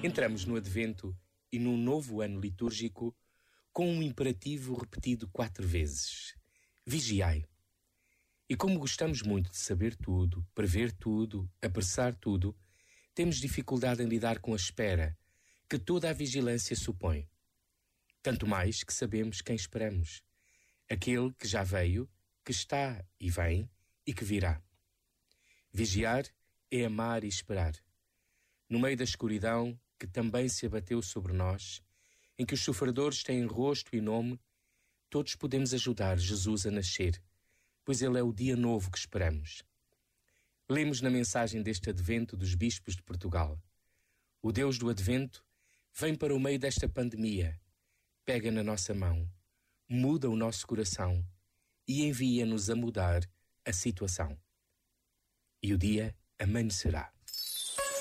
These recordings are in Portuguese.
Entramos no Advento e num novo ano litúrgico com um imperativo repetido quatro vezes: Vigiai. E como gostamos muito de saber tudo, prever tudo, apressar tudo, temos dificuldade em lidar com a espera que toda a vigilância supõe. Tanto mais que sabemos quem esperamos: aquele que já veio, que está e vem e que virá. Vigiar é amar e esperar. No meio da escuridão que também se abateu sobre nós, em que os sofredores têm rosto e nome, todos podemos ajudar Jesus a nascer, pois ele é o dia novo que esperamos. Lemos na mensagem deste advento dos bispos de Portugal. O Deus do advento vem para o meio desta pandemia, pega na nossa mão, muda o nosso coração e envia-nos a mudar a situação. E o dia amanhecerá.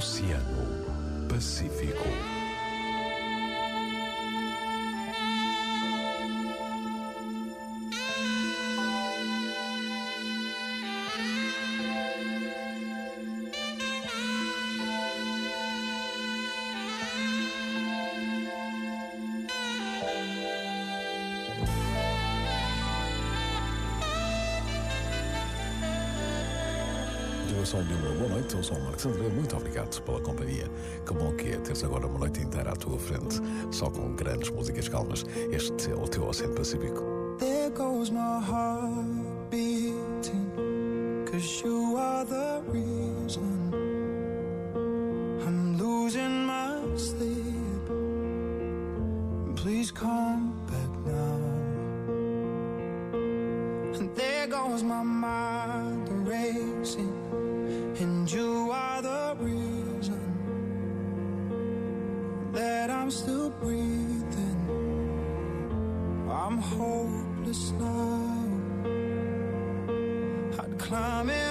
Oceano Pacífico. Continuação de uma boa noite, eu sou o Marcos André, muito obrigado pela companhia. Que bom que é teres agora uma noite inteira à tua frente, só com grandes músicas calmas. Este é o teu Oceano Pacífico. There goes my heart beating, cause you are the reason I'm losing my sleep. Please come mind racing, and you are the reason that I'm still breathing. I'm hopeless now. I'd climb every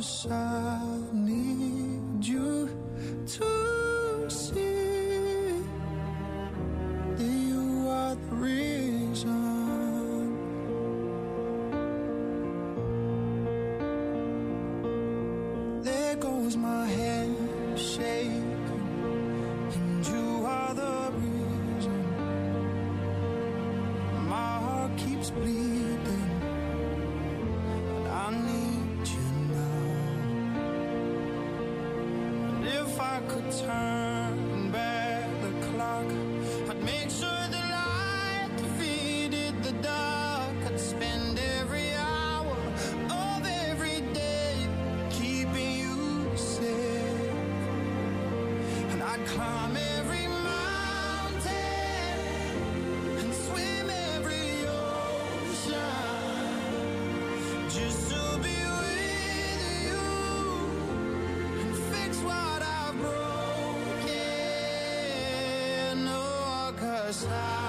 cause I need you to see that you are the reason. There goes my head shaking, and you are the reason. My heart keeps bleeding, could turn back the clock, I'd make sure the light defeated the dark. I'd spend every hour of every day keeping you safe. And I'd climb side.